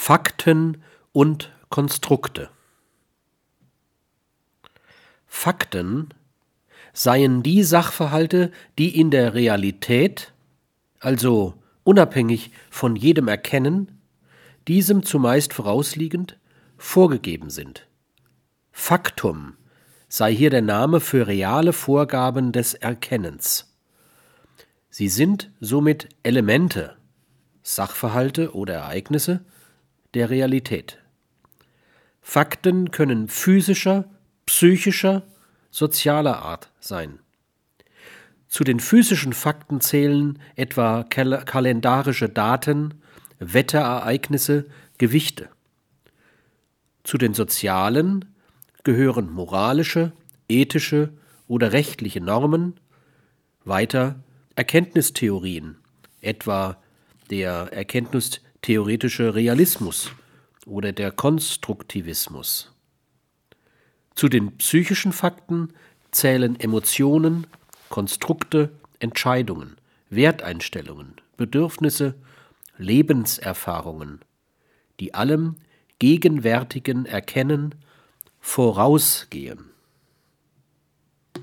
Fakten und Konstrukte. Fakten seien die Sachverhalte, die in der Realität, also unabhängig von jedem Erkennen, diesem zumeist vorausliegend, vorgegeben sind. Faktum sei hier der Name für reale Vorgaben des Erkennens. Sie sind somit Elemente, Sachverhalte oder Ereignisse der Realität. Fakten können physischer, psychischer, sozialer Art sein. Zu den physischen Fakten zählen etwa kal kalendarische Daten, Wetterereignisse, Gewichte. Zu den sozialen gehören moralische, ethische oder rechtliche Normen, weiter Erkenntnistheorien, etwa der erkenntnistheoretische Realismus oder der Konstruktivismus. Zu den psychischen Fakten zählen Emotionen, Konstrukte, Entscheidungen, Werteinstellungen, Bedürfnisse, Lebenserfahrungen, die allem gegenwärtigen Erkennen vorausgehen.